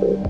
Thank